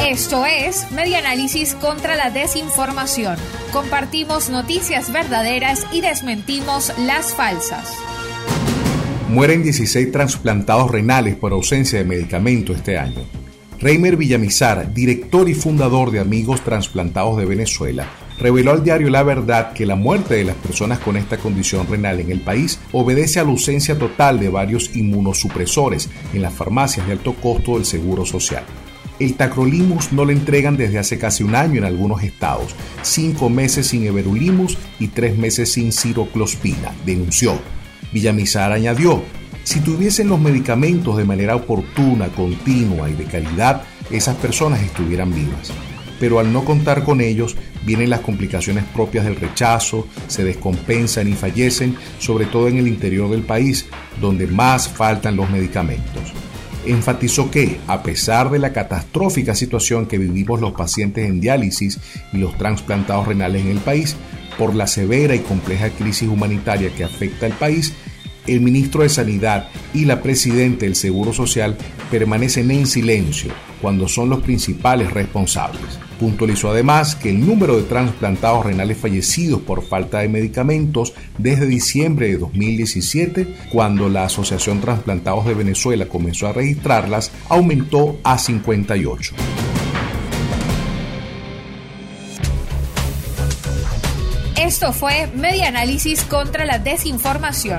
Esto es Media Análisis contra la Desinformación. Compartimos noticias verdaderas y desmentimos las falsas. Mueren 16 trasplantados renales por ausencia de medicamento este año. Reimer Villamizar, director y fundador de Amigos Transplantados de Venezuela, reveló al diario La Verdad que la muerte de las personas con esta condición renal en el país obedece a la ausencia total de varios inmunosupresores en las farmacias de alto costo del Seguro Social. El tacrolimus no lo entregan desde hace casi un año en algunos estados, cinco meses sin everolimus y tres meses sin ciroclospina, denunció. Villamizar añadió, si tuviesen los medicamentos de manera oportuna, continua y de calidad, esas personas estuvieran vivas. Pero al no contar con ellos, vienen las complicaciones propias del rechazo, se descompensan y fallecen, sobre todo en el interior del país, donde más faltan los medicamentos enfatizó que, a pesar de la catastrófica situación que vivimos los pacientes en diálisis y los trasplantados renales en el país, por la severa y compleja crisis humanitaria que afecta al país, el ministro de Sanidad y la presidenta del Seguro Social permanecen en silencio cuando son los principales responsables. Puntualizó además que el número de trasplantados renales fallecidos por falta de medicamentos desde diciembre de 2017, cuando la Asociación Transplantados de Venezuela comenzó a registrarlas, aumentó a 58. Esto fue Media Análisis contra la Desinformación.